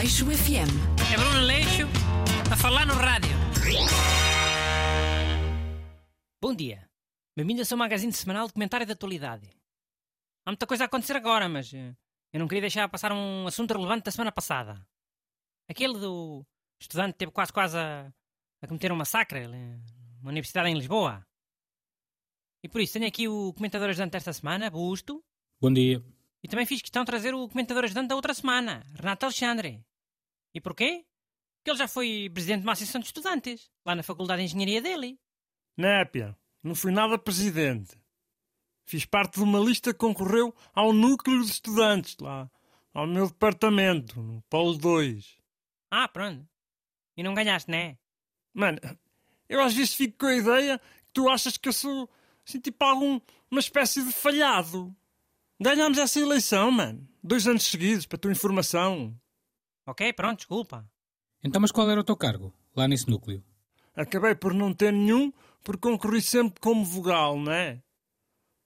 Aleixo FM. É Bruno Leixo a falar no rádio. Bom dia. Bem-vindo ao seu magazine semanal de comentário da atualidade. Há muita coisa a acontecer agora, mas eh, eu não queria deixar passar um assunto relevante da semana passada. Aquele do estudante que teve quase quase a, a cometer um massacre eh, numa universidade em Lisboa. E por isso tenho aqui o comentador ajudante desta semana, Busto, Bom dia. e também fiz questão de trazer o comentador ajudante da outra semana, Renato Alexandre. E porquê? Porque ele já foi presidente de uma associação de estudantes, lá na Faculdade de Engenharia dele. Népia, não fui nada presidente. Fiz parte de uma lista que concorreu ao núcleo de estudantes lá, ao meu departamento, no Polo 2. Ah, pronto. E não ganhaste, né? Mano, eu às vezes fico com a ideia que tu achas que eu sou, assim, tipo algum, uma espécie de falhado. Ganhámos essa eleição, mano. Dois anos seguidos, para a tua informação. Ok, pronto, desculpa. Então, mas qual era o teu cargo, lá nesse núcleo? Acabei por não ter nenhum, porque concorri sempre como vogal, não é?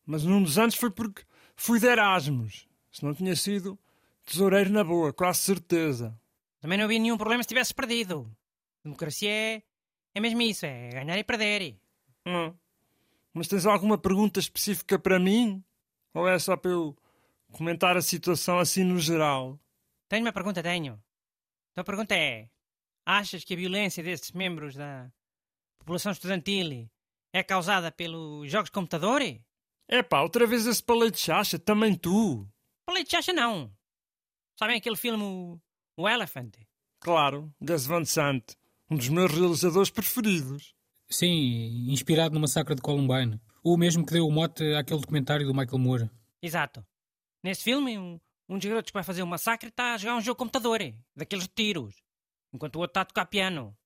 Mas num dos anos foi porque fui de Erasmus. Se não tinha sido tesoureiro na boa, quase certeza. Também não havia nenhum problema se tivesses perdido. Democracia é, é mesmo isso, é ganhar e perder. Hum. Mas tens alguma pergunta específica para mim? Ou é só para eu comentar a situação assim no geral? Tenho uma pergunta, tenho. Então a pergunta é: achas que a violência desses membros da população estudantil é causada pelos jogos de computador? Epá, outra vez esse palete de chacha, também tu. Falei de chacha, não. Sabem aquele filme o- Elephant? Claro, Gus Van Sant, um dos meus realizadores preferidos. Sim, inspirado no massacre de Columbine. O mesmo que deu o mote àquele documentário do Michael Moore. Exato. Nesse filme, um, um dos garotos que vai fazer o massacre está a jogar um jogo de computador, daqueles de tiros, enquanto o outro está a tocar piano.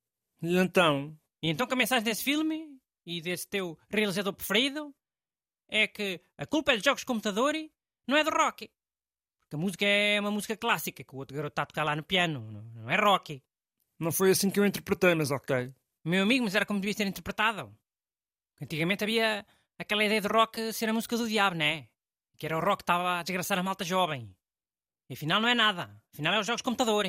E então? E então que a mensagem desse filme e desse teu realizador preferido é que a culpa é dos jogos de computador não é do rock. Porque a música é uma música clássica que o outro garoto está a tocar lá no piano, não, não é rock. Não foi assim que eu interpretei, mas ok. Meu amigo, mas era como devia ser interpretado. Antigamente havia aquela ideia de rock ser a música do diabo, né? Que era o rock que estava a desgraçar a malta jovem. E afinal não é nada. Afinal é os jogos de computador.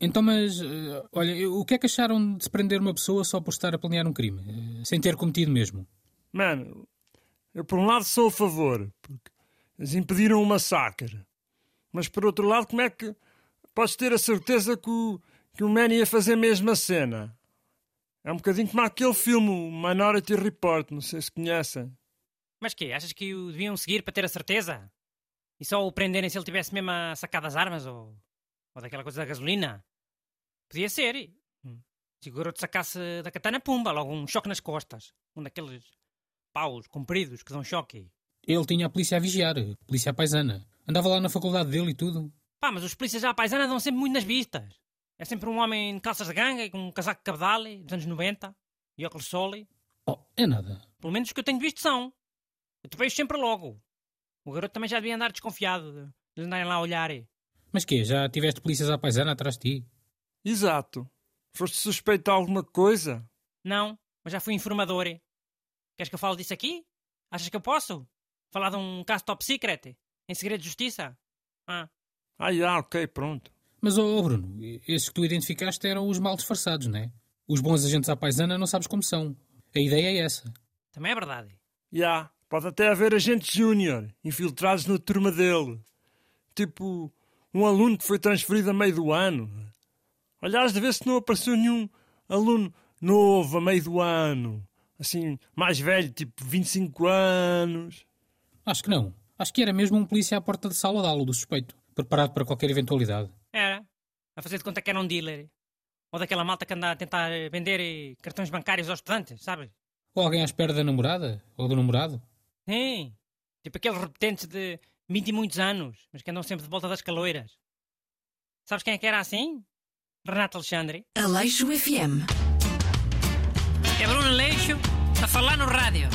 Então, mas, eh, olha, o que é que acharam de se prender uma pessoa só por estar a planear um crime? eh, Sem ter cometido mesmo? Mano, eu por um lado sou a favor, porque eles impediram o massacre. Mas por outro lado, como é que podes ter a certeza que o, que o Man ia fazer mesmo a cena? É um bocadinho como aquele filme, o Minority Report, não sei se conhecem. Mas que Achas que o deviam seguir para ter a certeza? E só o prenderem se ele tivesse mesmo a sacar das armas ou, ou daquela coisa da gasolina? Podia ser. Hum. Se o garoto sacasse da katana, pumba, logo um choque nas costas. Um daqueles paus compridos que dão choque. Ele tinha a polícia a vigiar, a polícia paisana. Andava lá na faculdade dele e tudo. Pá, mas os polícias à paisana dão sempre muito nas vistas. É sempre um homem de calças de ganga e com um casaco de cabedal dos anos 90 e óculos de sol. Oh, é nada. Pelo menos os que eu tenho visto são. Eu te vejo sempre logo. O garoto também já devia andar desconfiado de andarem lá a olhar. Mas quê? Já tiveste polícias à paisana atrás de ti? Exato. Foste suspeito de alguma coisa? Não, mas já fui informador. Queres que eu fale disso aqui? Achas que eu posso? Falar de um caso top secret? Em segredo de justiça? Ah, Ah, já, ok, pronto. Mas, oh, Bruno, esses que tu identificaste eram os mal disfarçados, não é? Os bons agentes à paisana não sabes como são. A ideia é essa. também é verdade. Já, pode até haver agentes júnior infiltrados na turma dele. Tipo, um aluno que foi transferido a meio do ano. Olhares de ver se não apareceu nenhum aluno novo a meio do ano. Assim, mais velho, tipo 25 anos. Acho que não. Acho que era mesmo um polícia à porta de sala de aula do suspeito, preparado para qualquer eventualidade. Era. A fazer de conta que era um dealer. Ou daquela malta que anda a tentar vender cartões bancários aos estudantes, sabes? Ou alguém à espera da namorada? Ou do namorado? Sim. Tipo aqueles repetentes de 20 e muitos anos, mas que andam sempre de volta das caloiras. Sabes quem é que era assim? Renato Alexandre. Aleixo FM. É Bruno Leixo a falar no rádio.